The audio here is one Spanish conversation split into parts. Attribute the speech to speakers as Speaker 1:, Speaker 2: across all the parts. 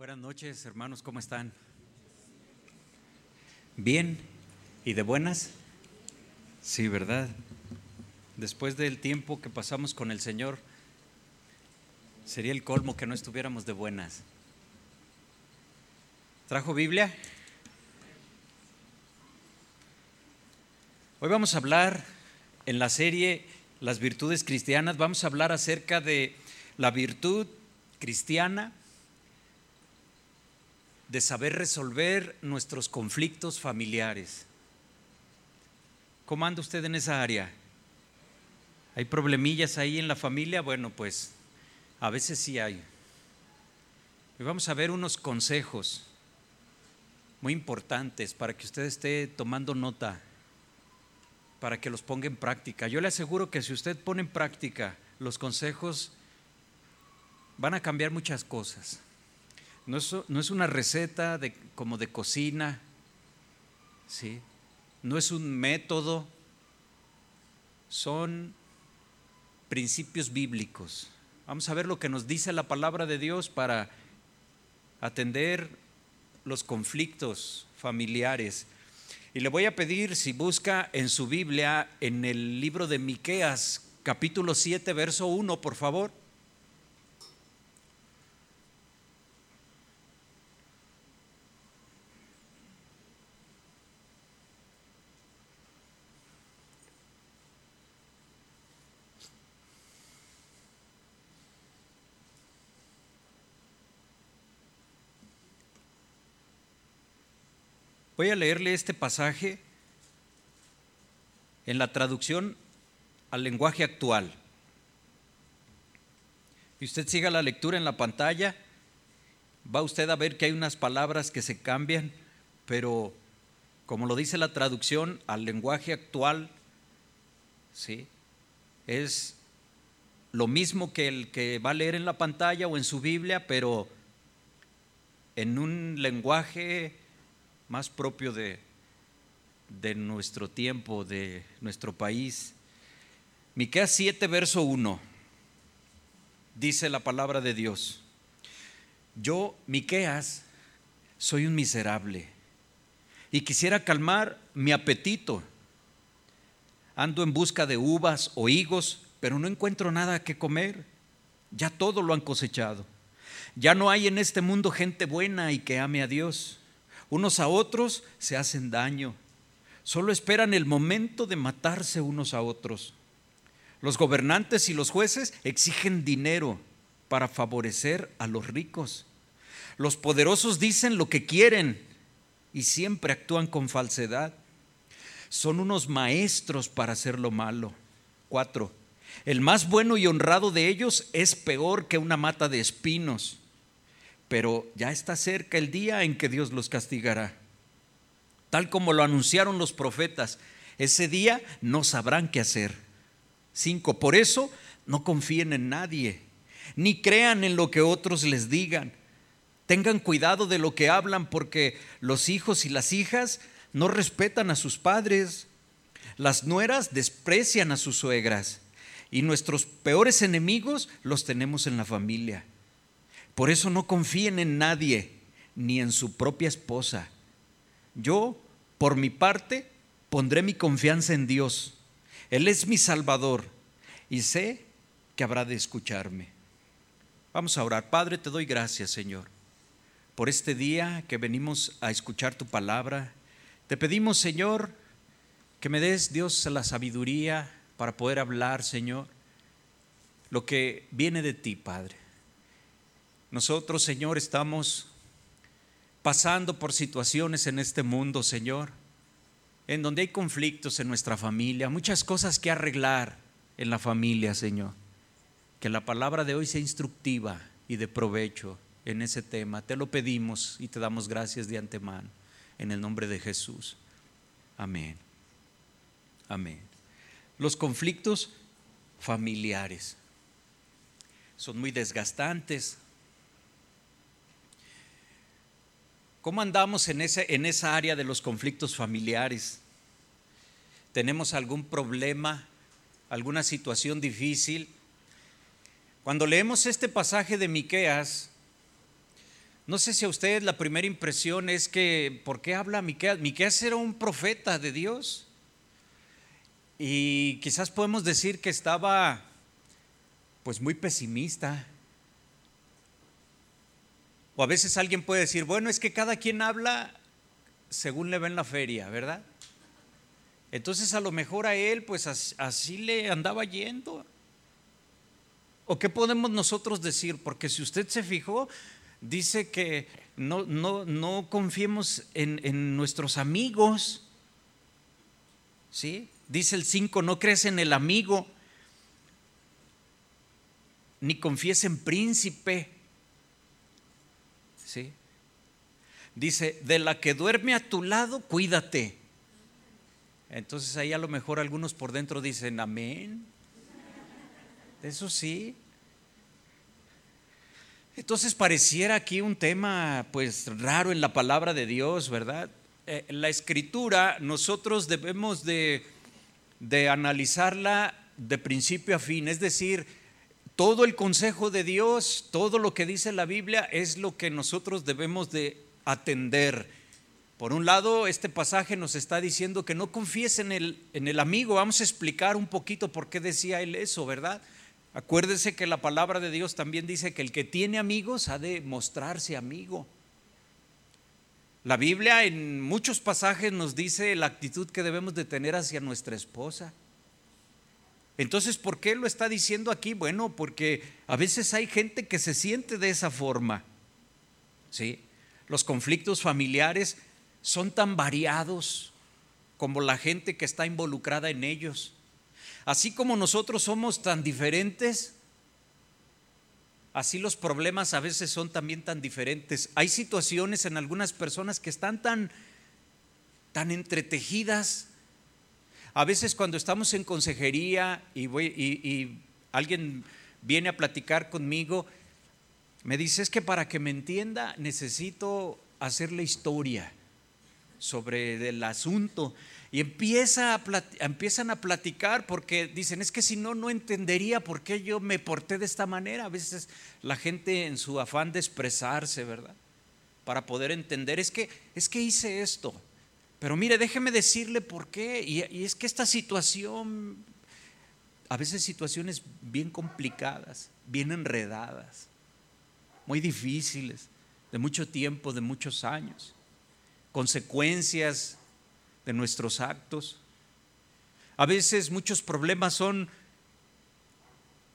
Speaker 1: Buenas noches, hermanos, ¿cómo están? ¿Bien? ¿Y de buenas? Sí, ¿verdad? Después del tiempo que pasamos con el Señor, sería el colmo que no estuviéramos de buenas. ¿Trajo Biblia? Hoy vamos a hablar en la serie Las virtudes cristianas, vamos a hablar acerca de la virtud cristiana de saber resolver nuestros conflictos familiares. ¿Cómo anda usted en esa área? ¿Hay problemillas ahí en la familia? Bueno, pues a veces sí hay. Y vamos a ver unos consejos muy importantes para que usted esté tomando nota, para que los ponga en práctica. Yo le aseguro que si usted pone en práctica los consejos, van a cambiar muchas cosas. No es, una receta de, como de cocina, ¿sí? no es un método, son principios bíblicos. Vamos a ver lo que nos dice la palabra de Dios para atender los conflictos familiares. Y le voy a pedir si busca en su Biblia en el libro de Miqueas, capítulo 7, verso 1, por favor. Voy a leerle este pasaje en la traducción al lenguaje actual. Y usted siga la lectura en la pantalla, va usted a ver que hay unas palabras que se cambian, pero como lo dice la traducción al lenguaje actual, ¿sí? es lo mismo que el que va a leer en la pantalla o en su Biblia, pero en un lenguaje más propio de, de nuestro tiempo, de nuestro país. Miqueas 7, verso 1, dice la palabra de Dios. Yo, Miqueas, soy un miserable y quisiera calmar mi apetito. Ando en busca de uvas o higos, pero no encuentro nada que comer. Ya todo lo han cosechado. Ya no hay en este mundo gente buena y que ame a Dios unos a otros se hacen daño. Solo esperan el momento de matarse unos a otros. Los gobernantes y los jueces exigen dinero para favorecer a los ricos. Los poderosos dicen lo que quieren y siempre actúan con falsedad. Son unos maestros para hacer lo malo. Cuatro. El más bueno y honrado de ellos es peor que una mata de espinos pero ya está cerca el día en que Dios los castigará. Tal como lo anunciaron los profetas, ese día no sabrán qué hacer. Cinco, por eso no confíen en nadie, ni crean en lo que otros les digan. Tengan cuidado de lo que hablan porque los hijos y las hijas no respetan a sus padres. Las nueras desprecian a sus suegras y nuestros peores enemigos los tenemos en la familia. Por eso no confíen en nadie, ni en su propia esposa. Yo, por mi parte, pondré mi confianza en Dios. Él es mi Salvador y sé que habrá de escucharme. Vamos a orar. Padre, te doy gracias, Señor, por este día que venimos a escuchar tu palabra. Te pedimos, Señor, que me des, Dios, la sabiduría para poder hablar, Señor, lo que viene de ti, Padre. Nosotros, Señor, estamos pasando por situaciones en este mundo, Señor, en donde hay conflictos en nuestra familia, muchas cosas que arreglar en la familia, Señor. Que la palabra de hoy sea instructiva y de provecho en ese tema. Te lo pedimos y te damos gracias de antemano. En el nombre de Jesús. Amén. Amén. Los conflictos familiares son muy desgastantes, ¿Cómo andamos en, en esa área de los conflictos familiares? ¿Tenemos algún problema, alguna situación difícil? Cuando leemos este pasaje de Miqueas, No sé si a ustedes la primera impresión es que, ¿por qué habla Miqueas? Miqueas era un profeta de Dios. Y quizás podemos decir que estaba pues muy pesimista. O a veces alguien puede decir, bueno, es que cada quien habla según le ve en la feria, ¿verdad? Entonces a lo mejor a él pues así, le andaba yendo. ¿O qué podemos nosotros decir? Porque si usted se fijó, dice que no, no, no confiemos en, en, nuestros amigos. ¿Sí? Dice el 5, no crees en el amigo, ni confíes en príncipe. ¿Sí? Dice, de la que duerme a tu lado, cuídate. Entonces ahí a lo mejor algunos por dentro dicen, amén. Eso sí. Entonces pareciera aquí un tema pues raro en la palabra de Dios, ¿verdad? Eh, la escritura nosotros debemos de, de analizarla de principio a fin, es decir, todo el consejo de Dios, todo lo que dice la Biblia es lo que nosotros debemos de atender por un lado, este pasaje nos está diciendo que no confíes en el, en el amigo. Vamos a explicar un poquito por qué decía él eso, ¿verdad? Acuérdese que la palabra de Dios también dice que el que tiene amigos ha de mostrarse amigo. La Biblia en muchos pasajes nos dice la actitud que debemos de tener hacia nuestra esposa. Entonces, ¿por qué lo está diciendo aquí? Bueno, porque a veces hay gente que se siente de esa forma. ¿Sí? Los conflictos familiares son tan variados como la gente que está involucrada en ellos. Así como nosotros somos tan diferentes, así los problemas a veces son también tan diferentes. Hay situaciones en algunas personas que están tan tan entretejidas. A veces cuando estamos en consejería y, alguien viene a platicar conmigo, me dice, es que para que me entienda necesito hacerle historia sobre el asunto y empieza a empiezan a platicar porque dicen, es que si no, no entendería por qué yo me porté de esta manera. A veces la gente en su afán de expresarse, ¿verdad? Para poder entender, es que, es que hice esto. Pero mire, déjeme decirle por qué. Y, es que esta situación, a veces situaciones bien complicadas, bien enredadas, muy difíciles, de mucho tiempo, de muchos años consecuencias de nuestros actos. A veces muchos problemas son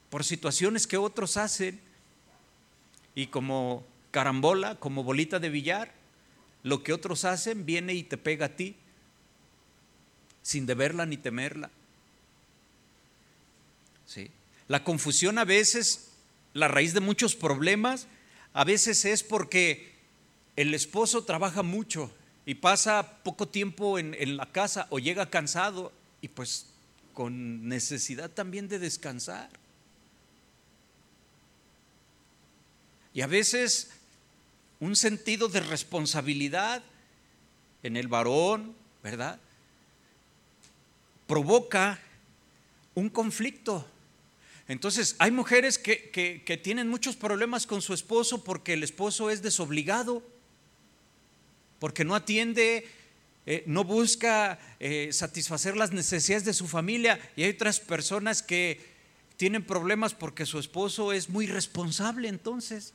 Speaker 1: por situaciones que otros hacen y como carambola, como bolita de billar, lo que otros hacen viene y te pega a ti sin deberla ni temerla. ¿Sí? La confusión a veces, la raíz de muchos problemas, a veces es porque el esposo trabaja mucho y pasa poco tiempo en, la casa o llega cansado y pues con necesidad también de descansar. Y a veces un sentido de responsabilidad en el varón, ¿verdad? Provoca un conflicto. Entonces, hay mujeres que, que, tienen muchos problemas con su esposo porque el esposo es desobligado porque no atiende, eh, no busca eh, satisfacer las necesidades de su familia. Y hay otras personas que tienen problemas porque su esposo es muy responsable entonces.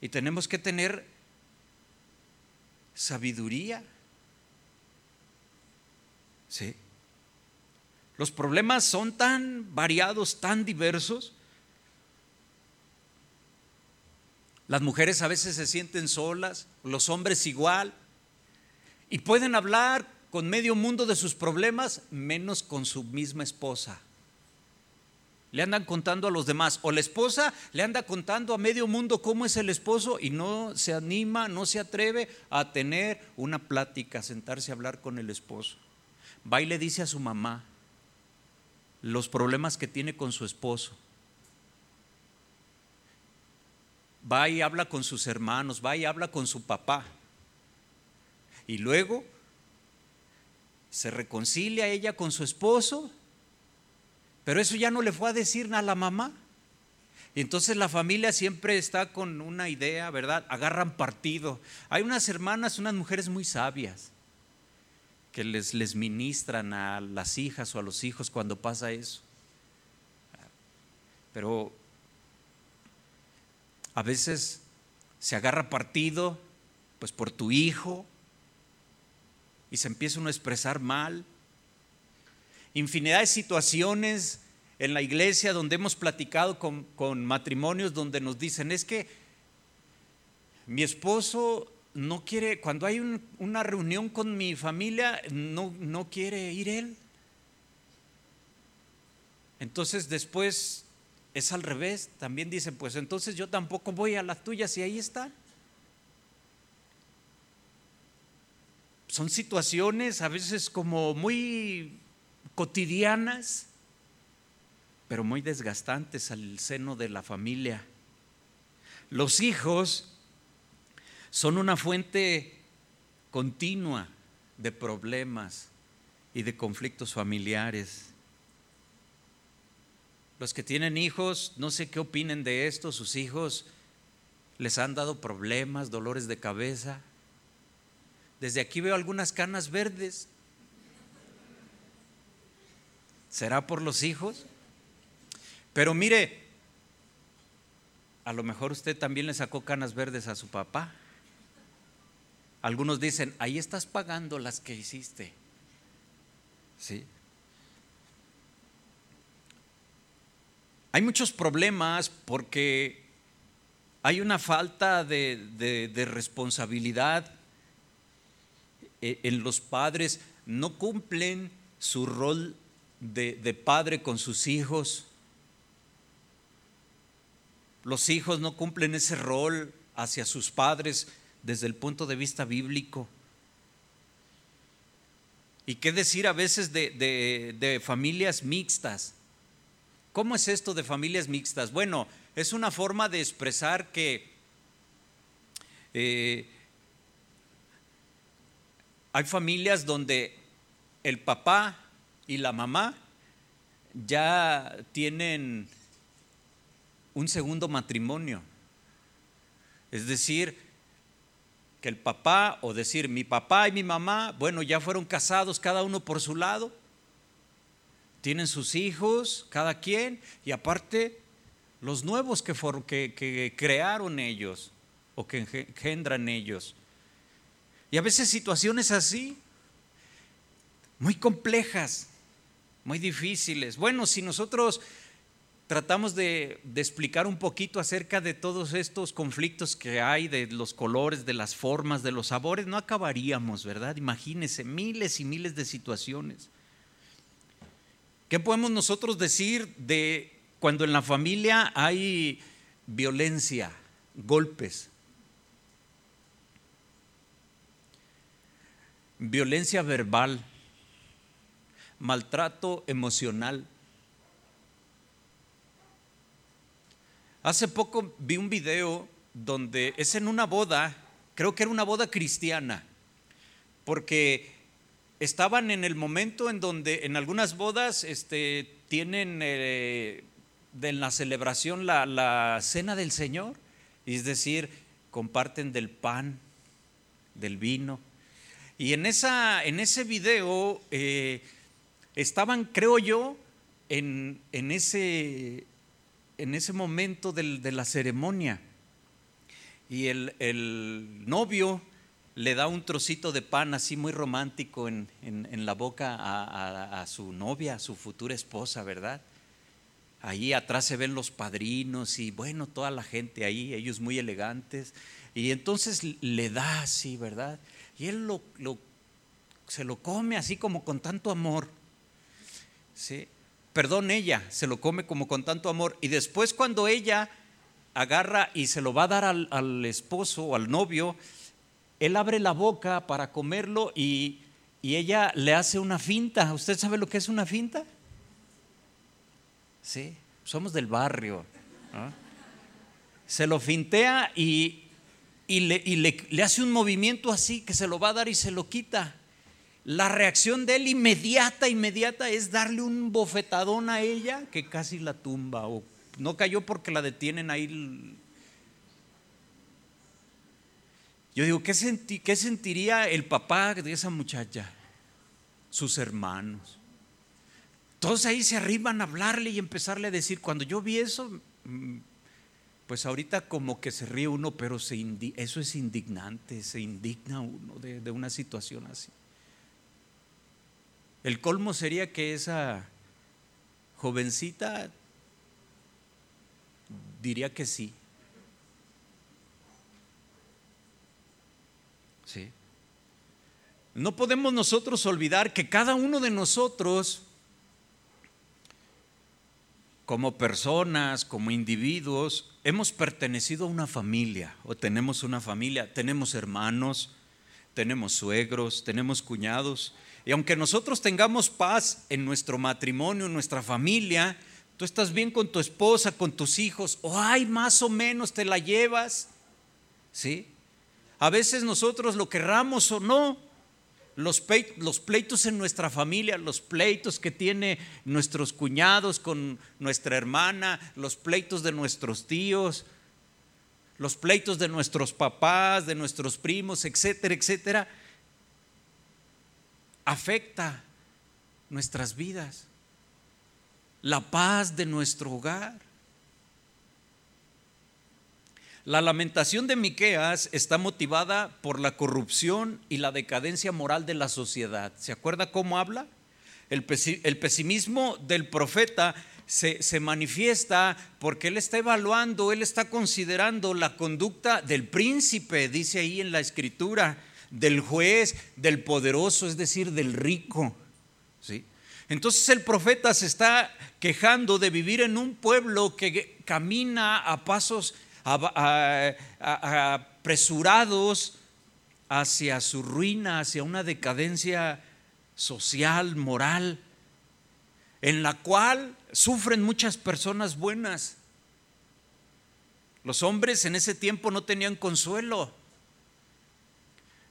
Speaker 1: Y tenemos que tener sabiduría. Sí. Los problemas son tan variados, tan diversos, Las mujeres a veces se sienten solas, los hombres igual, y pueden hablar con medio mundo de sus problemas, menos con su misma esposa. Le andan contando a los demás, o la esposa le anda contando a medio mundo cómo es el esposo y no se anima, no se atreve a tener una plática, a sentarse a hablar con el esposo. Va y le dice a su mamá los problemas que tiene con su esposo va y habla con sus hermanos, va y habla con su papá. Y luego se reconcilia ella con su esposo, pero eso ya no le fue a decir a la mamá. Y entonces la familia siempre está con una idea, ¿verdad? Agarran partido. Hay unas hermanas, unas mujeres muy sabias que les, les ministran a las hijas o a los hijos cuando pasa eso. Pero a veces se agarra partido pues por tu hijo y se empieza uno a expresar mal. Infinidad de situaciones en la iglesia donde hemos platicado con, matrimonios donde nos dicen, es que mi esposo no quiere, cuando hay una reunión con mi familia, no, no quiere ir él. Entonces después es al revés, también dicen, pues entonces yo tampoco voy a las tuyas y ahí está. Son situaciones a veces como muy cotidianas pero muy desgastantes al seno de la familia. Los hijos son una fuente continua de problemas y de conflictos familiares. Los que tienen hijos, no sé qué opinen de esto, sus hijos les han dado problemas, dolores de cabeza. Desde aquí veo algunas canas verdes. ¿Será por los hijos? Pero mire, a lo mejor usted también le sacó canas verdes a su papá. Algunos dicen, ahí estás pagando las que hiciste. ¿Sí? Hay muchos problemas porque hay una falta de, responsabilidad eh, en los padres, no cumplen su rol de padre con sus hijos. Los hijos no cumplen ese rol hacia sus padres desde el punto de vista bíblico. ¿Y qué decir a veces de, familias mixtas? ¿Cómo es esto de familias mixtas? Bueno, es una forma de expresar que eh, hay familias donde el papá y la mamá ya tienen un segundo matrimonio. Es decir, que el papá, o decir, mi papá y mi mamá, bueno, ya fueron casados cada uno por su lado, tienen sus hijos, cada quien, y aparte los nuevos que, que crearon ellos o que engendran ellos. Y a veces situaciones así, muy complejas, muy difíciles. Bueno, si nosotros tratamos de, explicar un poquito acerca de todos estos conflictos que hay, de los colores, de las formas, de los sabores, no acabaríamos, ¿verdad? Imagínense, miles y miles de situaciones. ¿Qué podemos nosotros decir de cuando en la familia hay violencia, golpes? Violencia verbal, maltrato emocional Hace poco vi un video donde es en una boda, creo que era una boda cristiana, porque estaban en el momento en donde en algunas bodas este, tienen eh, de la celebración la, cena del Señor, es decir, comparten del pan, del vino. Y en, esa, en ese video eh, estaban, creo yo, en, en, ese, en ese momento de la ceremonia y el, novio le da un trocito de pan así muy romántico en, la boca a, su novia, a su futura esposa, ¿verdad? Ahí atrás se ven los padrinos y bueno, toda la gente ahí, ellos muy elegantes. Y entonces le da así, ¿verdad? Y él lo, se lo come así como con tanto amor. ¿Sí? perdón, ella se lo come como con tanto amor. Y después cuando ella agarra y se lo va a dar al, esposo o al novio, él abre la boca para comerlo y, ella le hace una finta. ¿Usted sabe lo que es una finta? Sí, somos del barrio. Se lo fintea y, le, le hace un movimiento así que se lo va a dar y se lo quita la reacción de él inmediata, inmediata es darle un bofetadón a ella que casi la tumba o no cayó porque la detienen ahí. Yo digo, ¿qué, ¿qué sentiría el papá de esa muchacha? Sus hermanos. Todos ahí se arriban a hablarle y empezarle a decir, cuando yo vi eso, mm, pues ahorita como que se ríe uno, pero eso es indignante, se indigna uno de una situación así. El colmo sería que esa jovencita diría que sí. Sí. No podemos nosotros olvidar que cada uno de nosotros, como personas, como individuos, hemos pertenecido a una familia o tenemos una familia, tenemos hermanos, tenemos suegros, tenemos cuñados. Y aunque nosotros tengamos paz en nuestro matrimonio, en nuestra familia, tú estás bien con tu esposa, con tus hijos, o ay, más o menos te la llevas. ¿Sí? A veces nosotros lo querramos o no, los, pleitos en nuestra familia, los pleitos que tiene nuestros cuñados con nuestra hermana, los pleitos de nuestros tíos, los pleitos de nuestros papás, de nuestros primos, etcétera, etcétera, afecta nuestras vidas, la paz de nuestro hogar. La lamentación de Miqueas está motivada por la corrupción y la decadencia moral de la sociedad. ¿Se acuerda cómo habla? El, pesimismo del profeta se, se, manifiesta porque él está evaluando, él está considerando la conducta del príncipe, dice ahí en la escritura, del juez, del poderoso, es decir, del rico. ¿sí? Entonces el profeta se está quejando de vivir en un pueblo que camina a pasos apresurados hacia su ruina, hacia una decadencia social, moral, en la cual sufren muchas personas buenas. Los hombres en ese tiempo no tenían consuelo.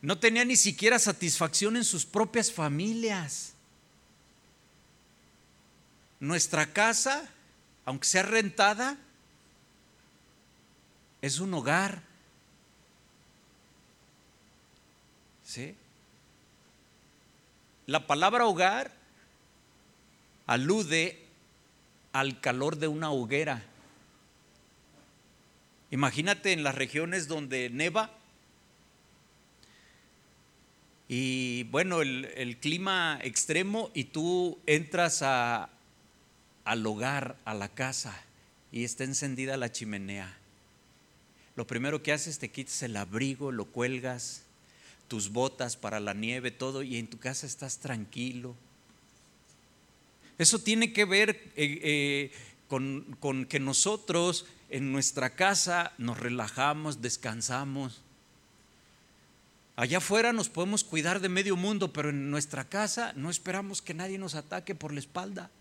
Speaker 1: No tenía ni siquiera satisfacción en sus propias familias. Nuestra casa, aunque sea rentada, es un hogar. ¿Sí? La palabra hogar alude al calor de una hoguera. Imagínate en las regiones donde neva, y bueno, el, clima extremo y tú entras al hogar, a la casa y está encendida la chimenea. Lo primero que haces te quitas el abrigo, lo cuelgas, tus botas para la nieve, todo y en tu casa estás tranquilo. Eso tiene que ver eh, eh, con que nosotros en nuestra casa nos relajamos, descansamos Allá afuera nos podemos cuidar de medio mundo, pero en nuestra casa no esperamos que nadie nos ataque por la espalda.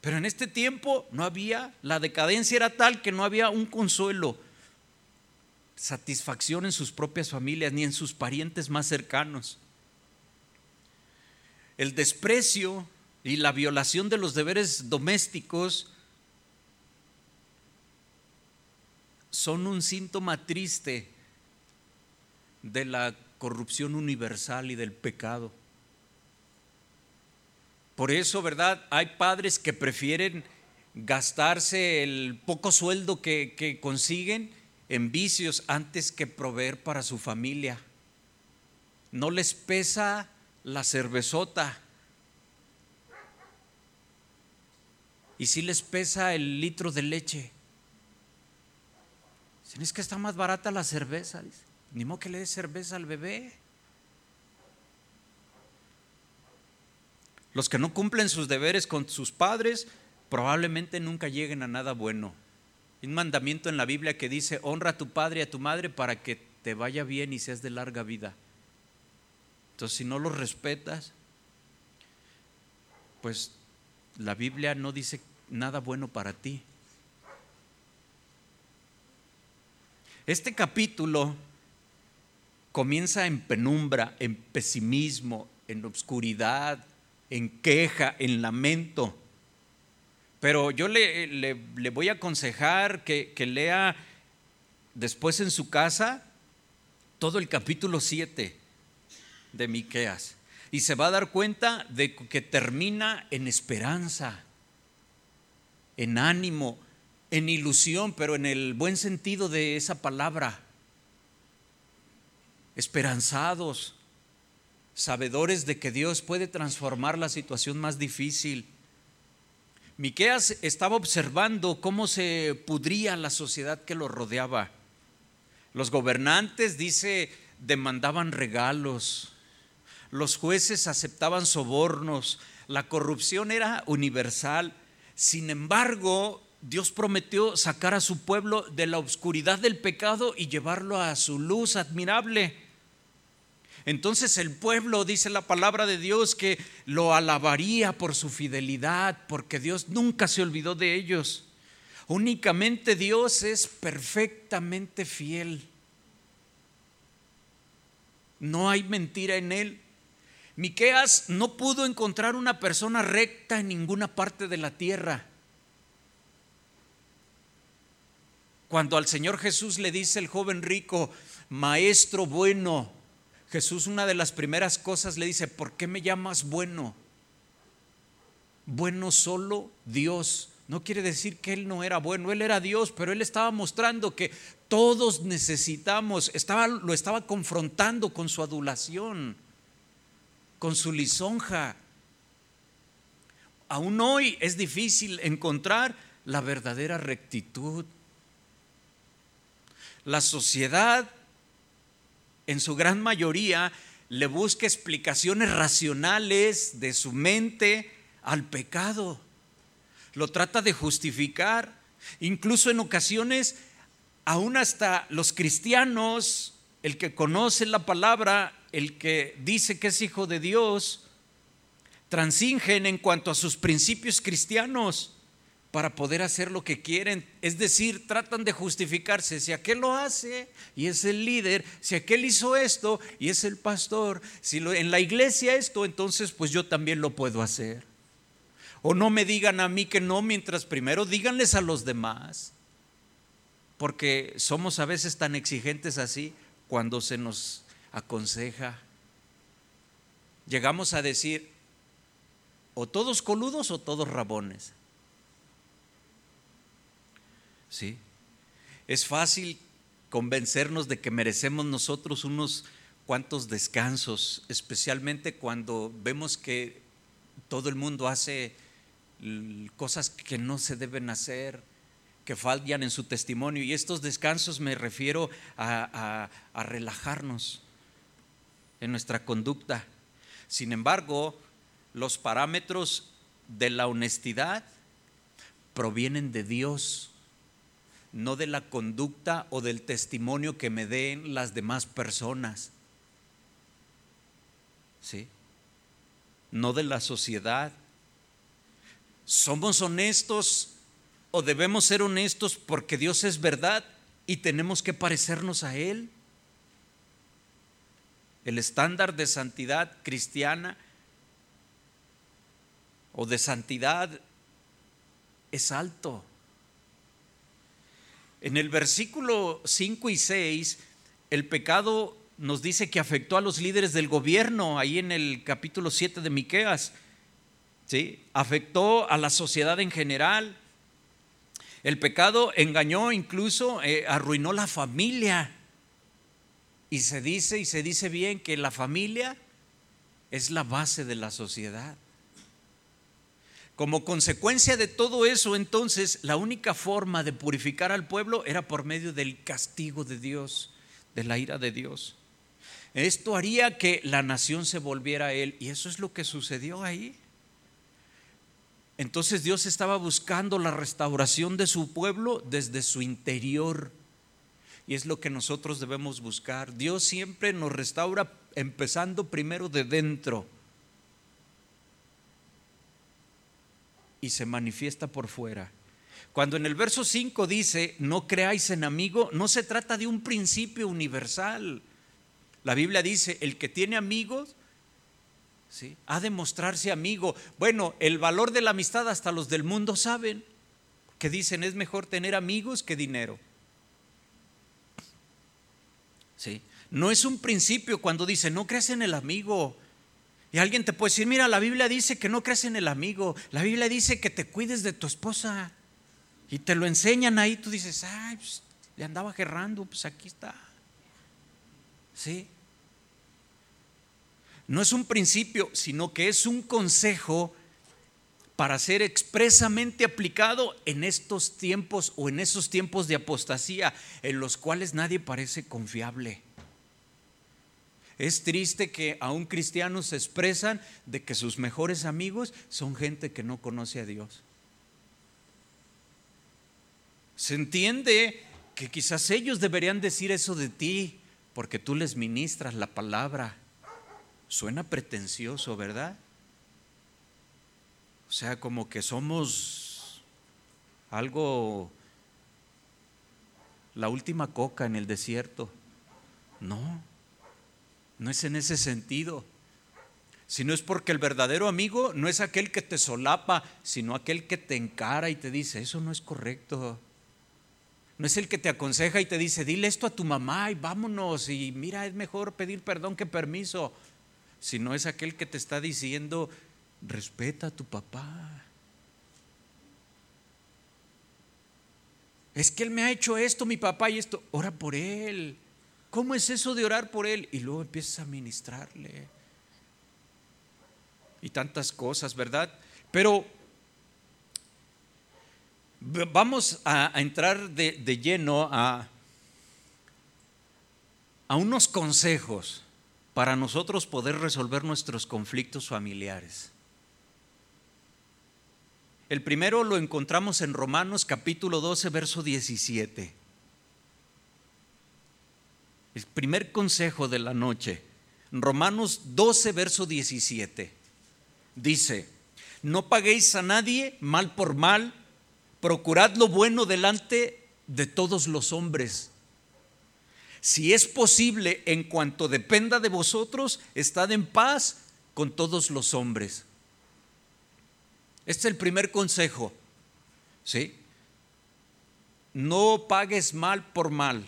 Speaker 1: Pero en este tiempo no había, la decadencia era tal que no había un consuelo, satisfacción en sus propias familias ni en sus parientes más cercanos. El desprecio y la violación de los deberes domésticos son un síntoma triste de la corrupción universal y del pecado. Por eso, ¿verdad? Hay padres que prefieren gastarse el poco sueldo que, consiguen en vicios antes que proveer para su familia. No les pesa la cervezota. Y si les pesa el litro de leche. Es que está más barata la cerveza, dice. Ni modo que le dé cerveza al bebé. Los que no cumplen sus deberes con sus padres probablemente nunca lleguen a nada bueno. Hay un mandamiento en la Biblia que dice, honra a tu padre y a tu madre para que te vaya bien y seas de larga vida. Entonces, si no los respetas, pues la Biblia no dice nada bueno para ti. Este capítulo comienza en penumbra, en pesimismo, en obscuridad, en queja, en lamento. Pero yo le, le, voy a aconsejar que, que, lea después en su casa todo el capítulo 7 de Miqueas y se va a dar cuenta de que termina en esperanza, en ánimo, en ilusión, pero en el buen sentido de esa palabra. Esperanzados, sabedores de que Dios puede transformar la situación más difícil. Miqueas estaba observando cómo se pudría la sociedad que lo rodeaba. Los gobernantes, dice, demandaban regalos. Los jueces aceptaban sobornos. La corrupción era universal. Sin embargo, Dios prometió sacar a su pueblo de la oscuridad del pecado y llevarlo a su luz admirable. Entonces el pueblo, dice la palabra de Dios, que lo alabaría por su fidelidad, porque Dios nunca se olvidó de ellos. Únicamente Dios es perfectamente fiel. No hay mentira en él. Miqueas no pudo encontrar una persona recta en ninguna parte de la tierra. Cuando al Señor Jesús le dice el joven rico, maestro bueno, Jesús una de las primeras cosas le dice, ¿por qué me llamas bueno? Bueno solo Dios. No quiere decir que él no era bueno, él era Dios, pero él estaba mostrando que todos necesitamos, estaba, lo estaba confrontando con su adulación, con su lisonja. Aún hoy es difícil encontrar la verdadera rectitud la sociedad, en su gran mayoría, le busca explicaciones racionales de su mente al pecado. Lo trata de justificar. Incluso en ocasiones, aún hasta los cristianos, el que conoce la palabra, el que dice que es hijo de Dios, transingen en cuanto a sus principios cristianos para poder hacer lo que quieren. Es decir, tratan de justificarse. Si aquel lo hace y es el líder, si aquel hizo esto y es el pastor, si en la iglesia esto, entonces pues yo también lo puedo hacer. O no me digan a mí que no, mientras primero díganles a los demás. Porque somos a veces tan exigentes así cuando se nos aconseja. Llegamos a decir, o todos coludos o todos rabones. ¿Sí? Es fácil convencernos de que merecemos nosotros unos cuantos descansos, especialmente cuando vemos que todo el mundo hace cosas que no se deben hacer, que fallan en su testimonio. Y estos descansos me refiero a, a relajarnos en nuestra conducta. Sin embargo, los parámetros de la honestidad provienen de Dios no de la conducta o del testimonio que me den las demás personas. ¿Sí? No de la sociedad. ¿Somos honestos o debemos ser honestos porque Dios es verdad y tenemos que parecernos a Él? El estándar de santidad cristiana o de santidad es alto. En el versículo 5 y 6, el pecado nos dice que afectó a los líderes del gobierno, ahí en el capítulo 7 de Miqueas. ¿sí? Afectó a la sociedad en general. El pecado engañó, incluso eh, arruinó la familia. Y se dice, y se dice bien, que la familia es la base de la sociedad. Como consecuencia de todo eso, entonces, la única forma de purificar al pueblo era por medio del castigo de Dios, de la ira de Dios. Esto haría que la nación se volviera a él, y eso es lo que sucedió ahí. Entonces Dios estaba buscando la restauración de su pueblo desde su interior. Y es lo que nosotros debemos buscar. Dios siempre nos restaura empezando primero de dentro y se manifiesta por fuera. Cuando en el verso 5 dice, no creáis en amigo, no se trata de un principio universal. La Biblia dice, el que tiene amigos ¿sí? Ha de mostrarse amigo. Bueno, el valor de la amistad hasta los del mundo saben, que dicen es mejor tener amigos que dinero. ¿Sí? No es un principio cuando dice, no crees en el amigo. Y alguien te puede decir, mira, la Biblia dice que no crees en el amigo. La Biblia dice que te cuides de tu esposa. Y te lo enseñan ahí, tú dices, ay, pues, le andaba gerrando, pues aquí está. ¿Sí? No es un principio, sino que es un consejo para ser expresamente aplicado en estos tiempos o en esos tiempos de apostasía en los cuales nadie parece confiable. Es triste que aún cristianos se expresan de que sus mejores amigos son gente que no conoce a Dios. Se entiende que quizás ellos deberían decir eso de ti porque tú les ministras la palabra. Suena pretencioso, ¿verdad? O sea, como que somos algo, la última coca en el desierto. No, no es en ese sentido. Sino es porque el verdadero amigo no es aquel que te solapa, sino aquel que te encara y te dice, eso no es correcto. No es el que te aconseja y te dice, dile esto a tu mamá y vámonos y mira, es mejor pedir perdón que permiso. Sino es aquel que te está diciendo, respeta a tu papá. Es que él me ha hecho esto, mi papá, y esto, ora por él. ¿Cómo es eso de orar por él? Y luego empiezas a ministrarle. Y tantas cosas, ¿verdad? Pero vamos a, entrar de, lleno a, a unos consejos para nosotros poder resolver nuestros conflictos familiares. El primero lo encontramos en Romanos capítulo 12, verso 17. El primer consejo de la noche, Romanos 12, verso 17, dice, no paguéis a nadie mal por mal, procurad lo bueno delante de todos los hombres. Si es posible, en cuanto dependa de vosotros, estad en paz con todos los hombres. Este es el primer consejo. ¿Sí? No pagues mal por mal.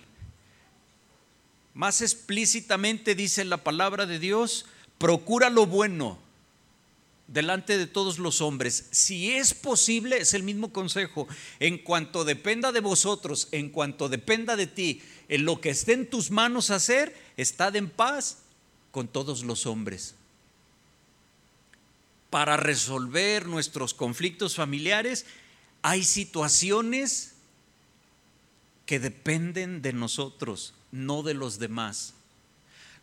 Speaker 1: Más explícitamente dice la palabra de Dios, procura lo bueno delante de todos los hombres. Si es posible, es el mismo consejo, en cuanto dependa de vosotros, en cuanto dependa de ti, en lo que esté en tus manos hacer, estad en paz con todos los hombres. Para resolver nuestros conflictos familiares, hay situaciones que dependen de nosotros no de los demás.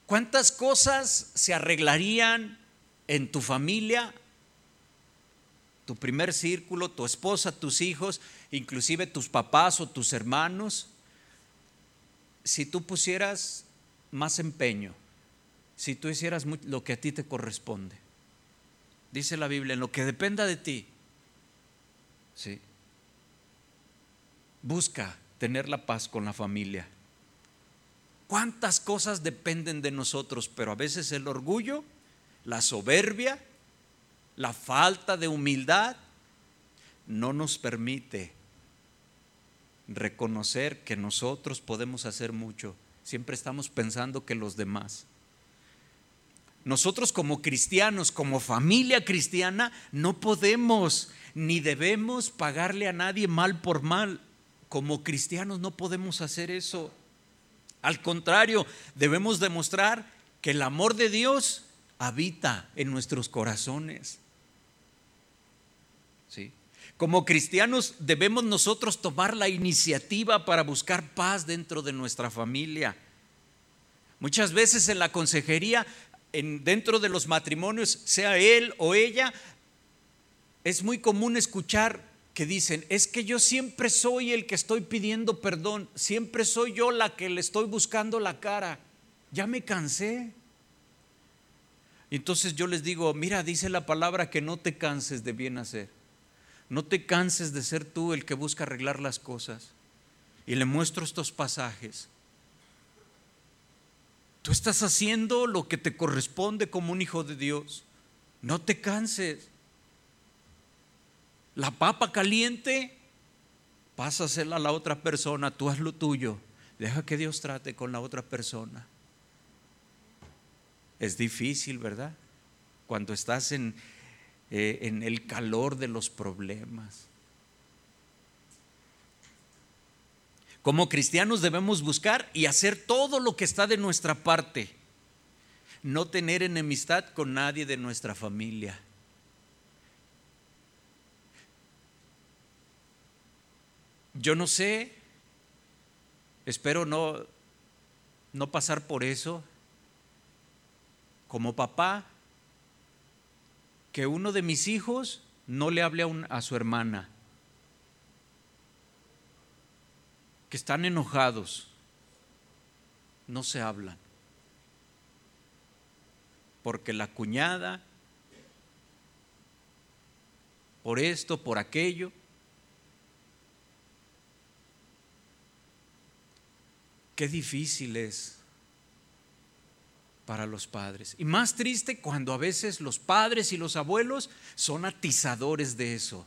Speaker 1: ¿Cuántas cosas se arreglarían en tu familia, tu primer círculo, tu esposa, tus hijos, inclusive tus papás o tus hermanos, si tú pusieras más empeño, si tú hicieras lo que a ti te corresponde? Dice la Biblia, en lo que dependa de ti, ¿sí? busca tener la paz con la familia cuántas cosas dependen de nosotros, pero a veces el orgullo, la soberbia, la falta de humildad no nos permite reconocer que nosotros podemos hacer mucho. Siempre estamos pensando que los demás. Nosotros como cristianos, como familia cristiana, no podemos ni debemos pagarle a nadie mal por mal. Como cristianos no podemos hacer eso. Al contrario, debemos demostrar que el amor de Dios habita en nuestros corazones. ¿Sí? Como cristianos debemos nosotros tomar la iniciativa para buscar paz dentro de nuestra familia. Muchas veces en la consejería, en, dentro de los matrimonios, sea él o ella, es muy común escuchar que dicen, es que yo siempre soy el que estoy pidiendo perdón, siempre soy yo la que le estoy buscando la cara, ya me cansé. Entonces yo les digo, mira, dice la palabra que no te canses de bien hacer, no te canses de ser tú el que busca arreglar las cosas. Y le muestro estos pasajes. Tú estás haciendo lo que te corresponde como un hijo de Dios. No te canses. La papa caliente, pásasela a la otra persona, tú haz lo tuyo. Deja que Dios trate con la otra persona. Es difícil, ¿verdad? Cuando estás en, eh, en el calor de los problemas. Como cristianos debemos buscar y hacer todo lo que está de nuestra parte. No tener enemistad con nadie de nuestra familia. Yo no sé, espero no, no pasar por eso. Como papá, que uno de mis hijos no le hable a, a su hermana que están enojados, no se hablan. Porque la cuñada, por esto, por aquello, qué difícil es para los padres. Y más triste cuando a veces los padres y los abuelos son atizadores de eso.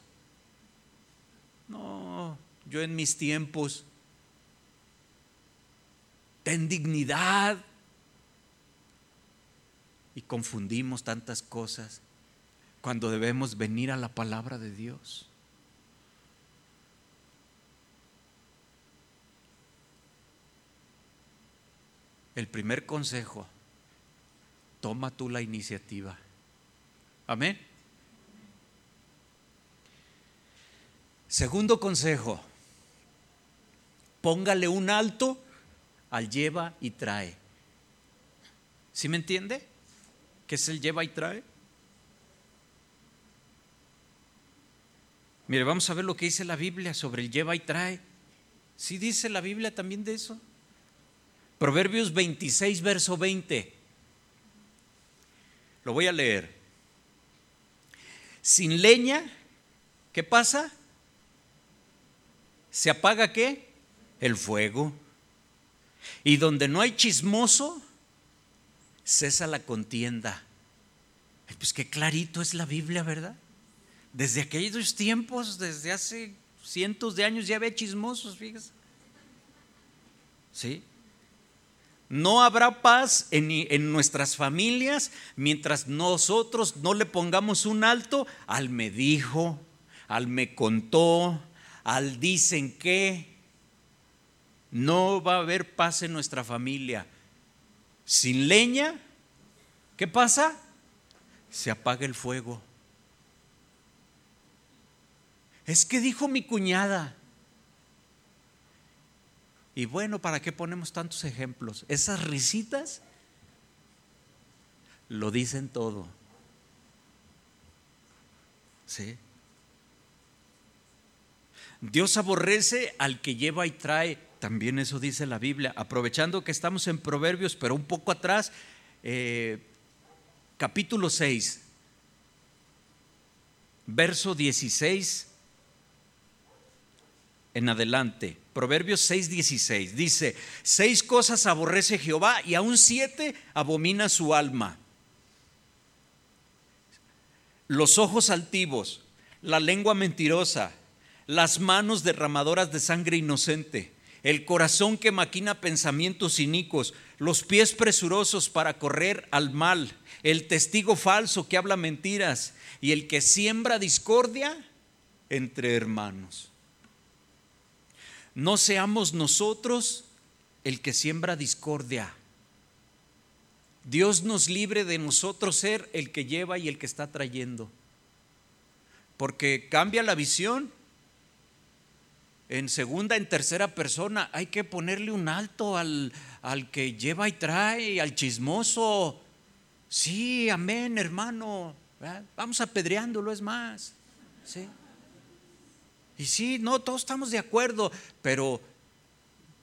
Speaker 1: No, yo en mis tiempos ten dignidad. Y confundimos tantas cosas cuando debemos venir a la palabra de Dios. El primer consejo, toma tú la iniciativa. Amén. Segundo consejo, póngale un alto al lleva y trae. ¿Sí me entiende? ¿Qué es el lleva y trae? Mire, vamos a ver lo que dice la Biblia sobre el lleva y trae. ¿Sí dice la Biblia también de eso? Proverbios 26, verso 20. Lo voy a leer. Sin leña, ¿qué pasa? ¿Se apaga qué? El fuego. Y donde no hay chismoso, cesa la contienda. Pues qué clarito es la Biblia, ¿verdad? Desde aquellos tiempos, desde hace cientos de años ya había chismosos, fíjese. ¿Sí? No habrá paz en, nuestras familias mientras nosotros no le pongamos un alto al me dijo, al me contó, al dicen que, no va a haber paz en nuestra familia. Sin leña, ¿qué pasa? Se apaga el fuego. Es que dijo mi cuñada. Y bueno, ¿para qué ponemos tantos ejemplos? Esas risitas lo dicen todo. ¿Sí? Dios aborrece al que lleva y trae también eso dice la Biblia. Aprovechando que estamos en Proverbios, pero un poco atrás, eh, capítulo 6, verso 16 en adelante. Proverbios 6, 16 dice, seis cosas aborrece Jehová y aún siete abomina su alma. Los ojos altivos, la lengua mentirosa, las manos derramadoras de sangre inocente el corazón que maquina pensamientos inicuos, los pies presurosos para correr al mal, el testigo falso que habla mentiras y el que siembra discordia entre hermanos. No seamos nosotros el que siembra discordia. Dios nos libre de nosotros ser el que lleva y el que está trayendo. Porque cambia la visión en segunda, en tercera persona, hay que ponerle un alto al, al que lleva y trae, al chismoso. Sí, amén, hermano. Vamos apedreándolo, es más. ¿Sí? Y sí, no, todos estamos de acuerdo, pero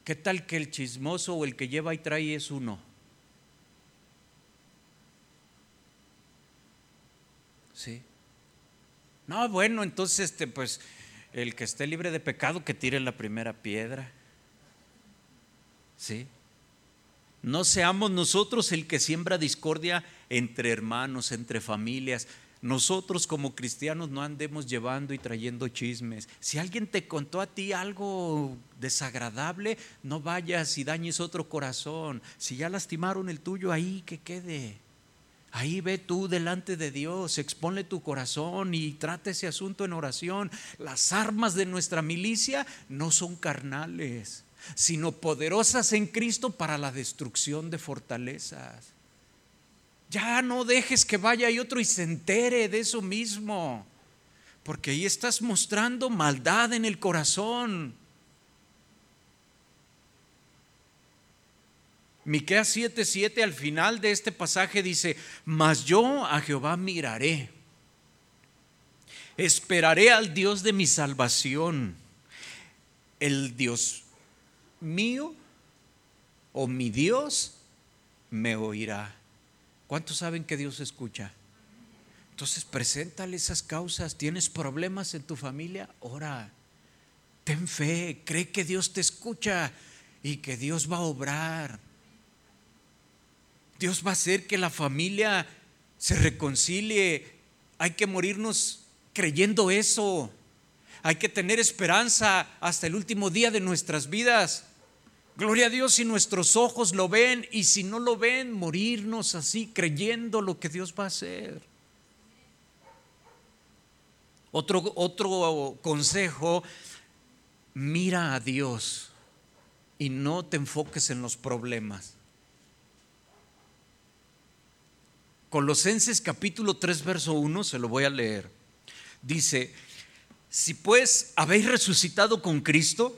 Speaker 1: ¿qué tal que el chismoso o el que lleva y trae es uno? Sí. No, bueno, entonces, este, pues el que esté libre de pecado que tire la primera piedra. ¿Sí? No seamos nosotros el que siembra discordia entre hermanos, entre familias. Nosotros como cristianos no andemos llevando y trayendo chismes. Si alguien te contó a ti algo desagradable, no vayas y dañes otro corazón. Si ya lastimaron el tuyo, ahí que quede. Ahí ve tú delante de Dios, expone tu corazón y trata ese asunto en oración. Las armas de nuestra milicia no son carnales, sino poderosas en Cristo para la destrucción de fortalezas. Ya no dejes que vaya y otro y se entere de eso mismo, porque ahí estás mostrando maldad en el corazón. Miqueas 7:7 al final de este pasaje dice, "Mas yo a Jehová miraré. Esperaré al Dios de mi salvación. El Dios mío o mi Dios me oirá." ¿Cuántos saben que Dios escucha? Entonces, preséntale esas causas. ¿Tienes problemas en tu familia? Ora. Ten fe, cree que Dios te escucha y que Dios va a obrar. Dios va a hacer que la familia se reconcilie. Hay que morirnos creyendo eso. Hay que tener esperanza hasta el último día de nuestras vidas. Gloria a Dios si nuestros ojos lo ven y si no lo ven, morirnos así creyendo lo que Dios va a hacer. Otro, otro consejo, mira a Dios y no te enfoques en los problemas. Colosenses capítulo 3, verso 1, se lo voy a leer. Dice, si pues habéis resucitado con Cristo,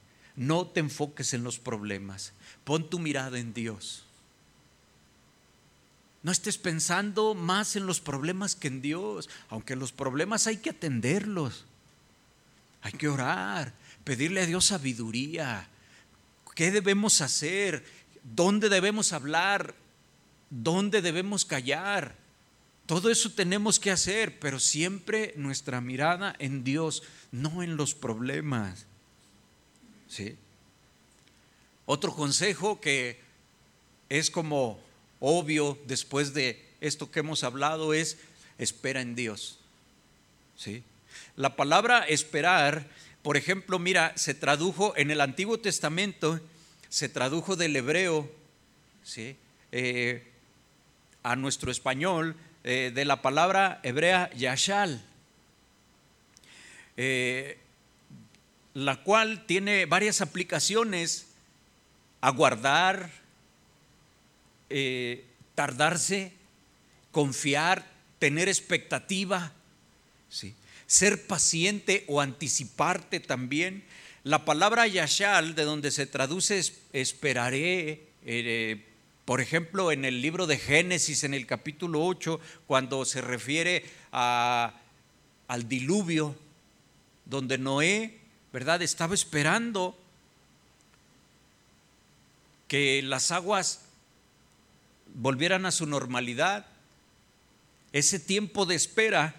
Speaker 1: No te enfoques en los problemas. Pon tu mirada en Dios. No estés pensando más en los problemas que en Dios, aunque los problemas hay que atenderlos. Hay que orar, pedirle a Dios sabiduría. ¿Qué debemos hacer? ¿Dónde debemos hablar? ¿Dónde debemos callar? Todo eso tenemos que hacer, pero siempre nuestra mirada en Dios, no en los problemas. ¿Sí? Otro consejo que es como obvio después de esto que hemos hablado es espera en Dios. ¿Sí? La palabra esperar, por ejemplo, mira, se tradujo en el Antiguo Testamento, se tradujo del hebreo ¿sí? Eh, a nuestro español eh, de la palabra hebrea yashal, eh, la cual tiene varias aplicaciones aguardar, eh, tardarse, confiar, tener expectativa, ¿sí? ser paciente o anticiparte también. La palabra yashal, de donde se traduce esperaré, eh, por ejemplo, en el libro de Génesis, en el capítulo 8, cuando se refiere al diluvio, donde Noé, ¿verdad?, estaba esperando que las aguas volvieran a su normalidad. Ese tiempo de espera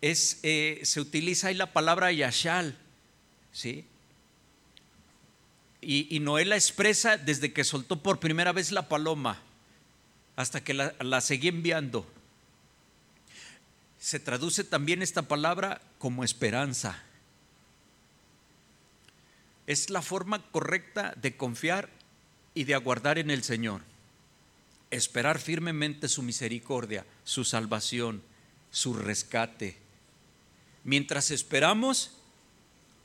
Speaker 1: es, eh, se utiliza ahí la palabra yashal, ¿sí? Y, Noé la expresa desde que soltó por primera vez la paloma hasta que la, la enviando. Se traduce también esta palabra como esperanza. Es la forma correcta de confiar y de aguardar en el Señor. Esperar firmemente su misericordia, su salvación, su rescate. Mientras esperamos,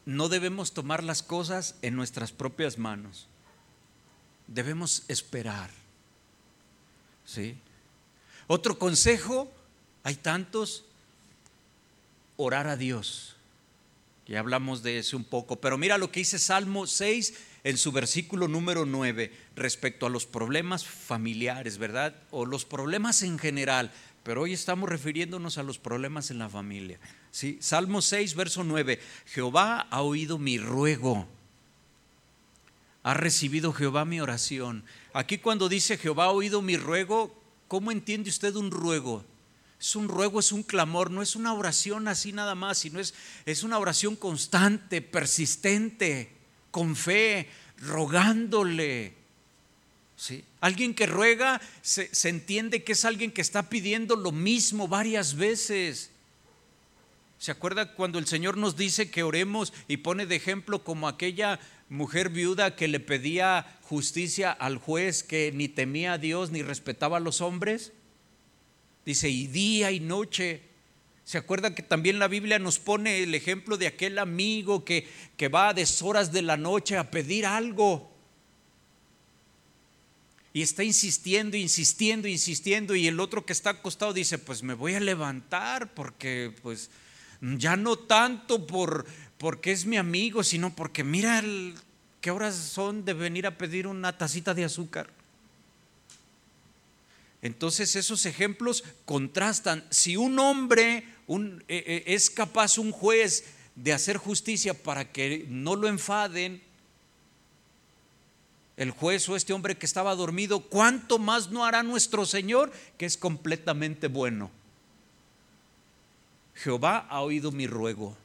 Speaker 1: no debemos tomar las cosas en nuestras propias manos. Debemos esperar. ¿Sí? Otro consejo, hay tantos, orar a Dios. Ya hablamos de eso un poco, pero mira lo que dice Salmo 6, en su versículo número 9 respecto a los problemas familiares, ¿verdad? O los problemas en general, pero hoy estamos refiriéndonos a los problemas en la familia. ¿sí? Salmo 6, verso 9, Jehová ha oído mi ruego, ha recibido Jehová mi oración. Aquí cuando dice Jehová ha oído mi ruego, ¿cómo entiende usted un ruego? Es un ruego, es un clamor, no es una oración así nada más, sino es, es una oración constante, persistente, con fe, rogándole. ¿Sí? Alguien que ruega se, se entiende que es alguien que está pidiendo lo mismo varias veces. ¿Se acuerda cuando el Señor nos dice que oremos y pone de ejemplo como aquella mujer viuda que le pedía justicia al juez que ni temía a Dios ni respetaba a los hombres? Dice, y día y noche. ¿Se acuerda que también la Biblia nos pone el ejemplo de aquel amigo que, que va a deshoras de la noche a pedir algo? Y está insistiendo, insistiendo, insistiendo. Y el otro que está acostado dice, pues me voy a levantar porque pues ya no tanto por porque es mi amigo, sino porque mira qué horas son de venir a pedir una tacita de azúcar. Entonces esos ejemplos contrastan. Si un hombre eh, eh, es capaz, un juez, de hacer justicia para que no lo enfaden, el juez o este hombre que estaba dormido, ¿cuánto más no hará nuestro Señor que es completamente bueno? Jehová ha oído mi ruego.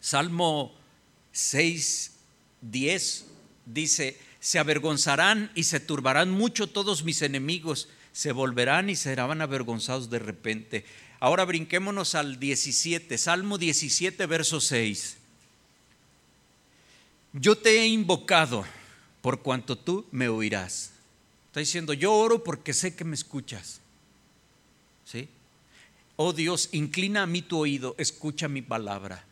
Speaker 1: Salmo 6, 10 dice, se avergonzarán y se turbarán mucho todos mis enemigos, se volverán y serán avergonzados de repente. Ahora brinquémonos al 17, Salmo 17, verso 6. Yo te he invocado por cuanto tú me oirás. Está diciendo, yo oro porque sé que me escuchas. ¿Sí? Oh Dios, inclina a mí tu oído, escucha mi palabra.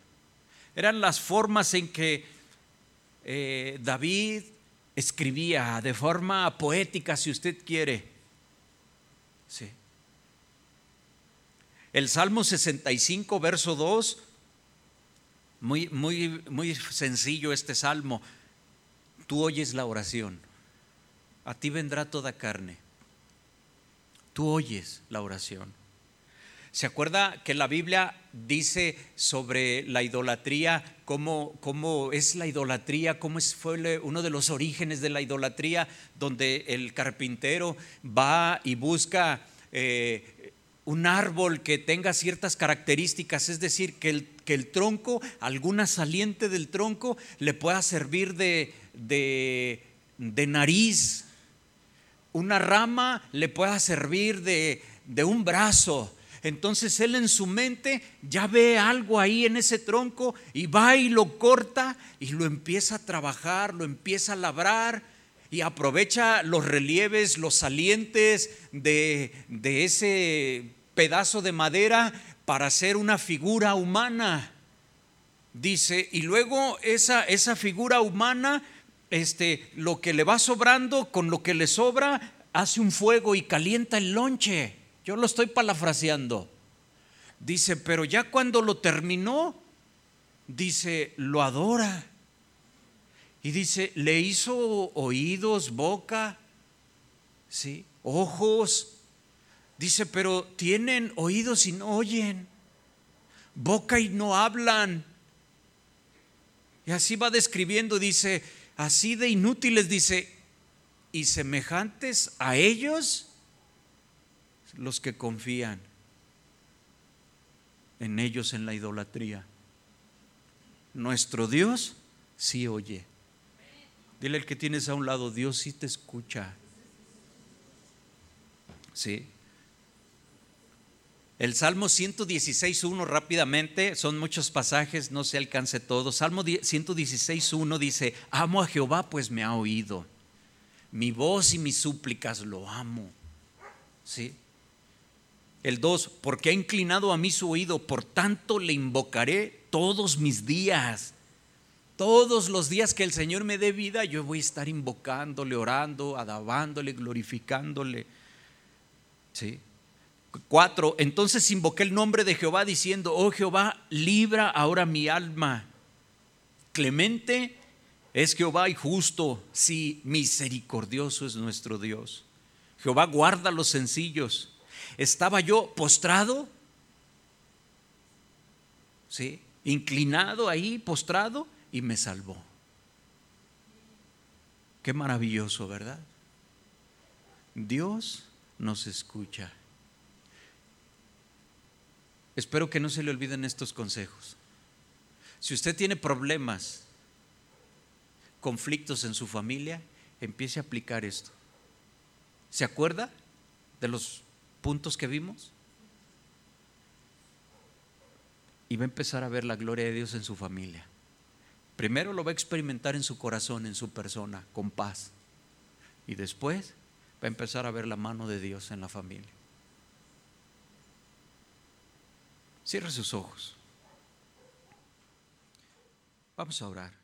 Speaker 1: Eran las formas en que eh, David escribía de forma poética, si usted quiere. Sí. El Salmo 65, verso 2, muy, muy, muy sencillo este salmo. Tú oyes la oración, a ti vendrá toda carne. Tú oyes la oración. ¿Se acuerda que la Biblia dice sobre la idolatría, cómo, cómo es la idolatría, cómo es, fue uno de los orígenes de la idolatría, donde el carpintero va y busca eh, un árbol que tenga ciertas características, es decir, que el, que el tronco, alguna saliente del tronco, le pueda servir de, de, de nariz, una rama le pueda servir de, de un brazo entonces él en su mente ya ve algo ahí en ese tronco y va y lo corta y lo empieza a trabajar, lo empieza a labrar y aprovecha los relieves, los salientes de, ese pedazo de madera para hacer una figura humana. Dice, y luego esa, esa figura humana, este, lo que le va sobrando, con lo que le sobra, hace un fuego y calienta el lonche. Yo lo estoy palafraseando. Dice, pero ya cuando lo terminó, dice, lo adora. Y dice, le hizo oídos, boca, ¿sí? ojos. Dice, pero tienen oídos y no oyen, boca y no hablan. Y así va describiendo, dice, así de inútiles, dice, y semejantes a ellos los que confían en ellos en la idolatría. Nuestro Dios sí oye. Dile al que tienes a un lado, Dios sí te escucha. Sí. El Salmo 116.1 rápidamente, son muchos pasajes, no se alcance todo. Salmo 116.1 dice, amo a Jehová pues me ha oído. Mi voz y mis súplicas lo amo. ¿Sí? El 2, porque ha inclinado a mí su oído, por tanto le invocaré todos mis días. Todos los días que el Señor me dé vida, yo voy a estar invocándole, orando, alabándole, glorificándole. ¿Sí? Cuatro, entonces invoqué el nombre de Jehová diciendo, oh Jehová, libra ahora mi alma. Clemente Es Jehová y justo, sí, misericordioso es nuestro Dios. Jehová guarda los sencillos. Estaba yo postrado, sí, inclinado ahí, postrado, y me salvó. Qué maravilloso, ¿verdad? Dios nos escucha. Espero que no se le olviden estos consejos. Si usted tiene problemas, conflictos en su familia, empiece a aplicar esto. ¿Se acuerda de los puntos que vimos? Y va a empezar a ver la gloria de Dios en su familia. Primero lo va a experimentar en su corazón, en su persona, con paz. Y después va a empezar a ver la mano de Dios en la familia. Cierre sus ojos. Vamos a orar.